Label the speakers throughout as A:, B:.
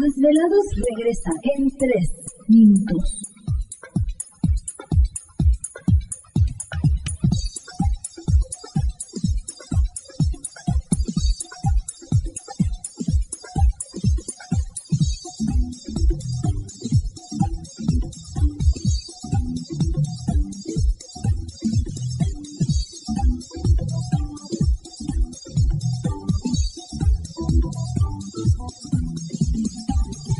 A: Desvelados regresa en 3 minutos.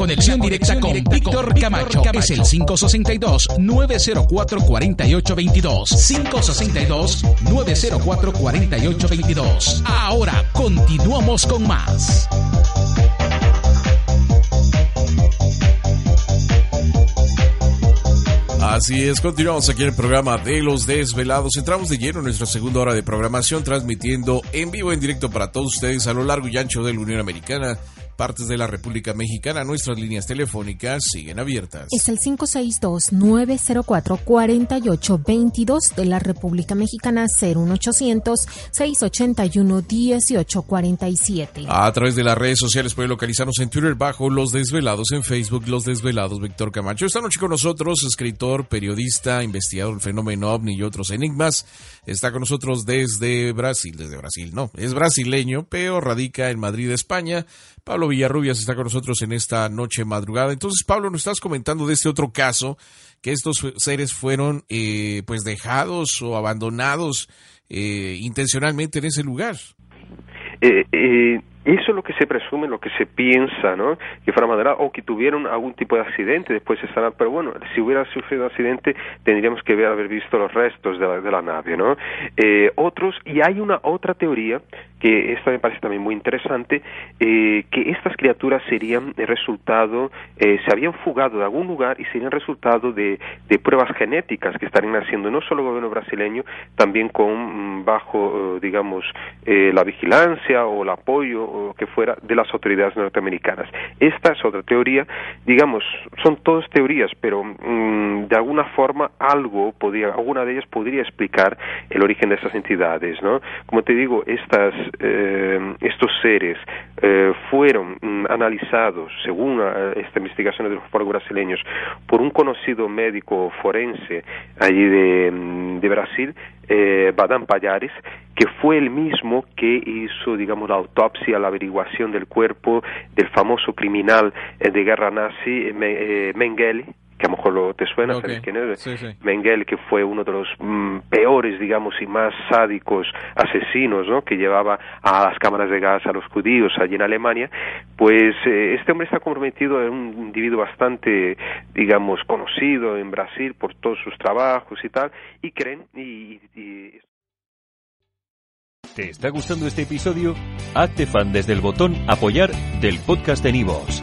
B: Conexión directa con Víctor Camacho es el 562-904-4822. 562-904-4822. Ahora continuamos con más.
C: Así es, continuamos aquí en el programa de Los Desvelados. Entramos de lleno en nuestra segunda hora de programación, transmitiendo en vivo, en directo para todos ustedes a lo largo y ancho de la Unión Americana partes de la República Mexicana. Nuestras líneas telefónicas siguen abiertas.
D: Es el 562-904-4822 de la República Mexicana, 01800-681-1847.
C: A través de las redes sociales puede localizarnos en Twitter bajo Los Desvelados, en Facebook Los Desvelados, Víctor Camacho. Esta noche con nosotros, escritor, periodista, investigador del fenómeno ovni y otros enigmas. Está con nosotros desde Brasil, desde Brasil, no, es brasileño, pero radica en Madrid, España. Pablo Villarrubias está con nosotros en esta noche madrugada. Entonces, Pablo, nos estás comentando de este otro caso, que estos seres fueron eh, pues dejados o abandonados eh, intencionalmente en ese lugar.
E: Eh, eso es lo que se presume, lo que se piensa, ¿no? Que fuera madera o que tuvieron algún tipo de accidente, después estarán, pero bueno, si hubiera sufrido accidente tendríamos que haber visto los restos de la, de la nave, ¿no? Eh, otros, y hay una otra teoría, que esta me parece también muy interesante, eh, que estas criaturas serían el resultado, eh, se habían fugado de algún lugar y serían resultado de, pruebas genéticas que estarían haciendo no solo el gobierno brasileño, también con mm, bajo, digamos, la vigilancia o el apoyo que fuera de las autoridades norteamericanas. Esta es otra teoría, digamos, son todas teorías, pero mm, de alguna forma algo podría, alguna de ellas podría explicar el origen de estas entidades, ¿no? Como te digo, estas, eh, estos seres eh, fueron mm, analizados, según eh, esta investigación de los ufólogos brasileños, por un conocido médico forense allí de, mm, de Brasil, eh, Badán Payares, que fue el mismo que hizo, digamos, la autopsia, la averiguación del cuerpo del famoso criminal eh, de guerra nazi, eh, Mengele, que a lo mejor lo te suena, ¿sabes quién es? Mengele, que fue uno de los mm, peores, digamos, y más sádicos asesinos, ¿no? Que llevaba a las cámaras de gas a los judíos allí en Alemania, pues este hombre está comprometido, es un individuo bastante, digamos, conocido en Brasil por todos sus trabajos y tal, y creen, y
F: ¿Te está gustando este episodio? Hazte fan desde el botón Apoyar del podcast de Nivos.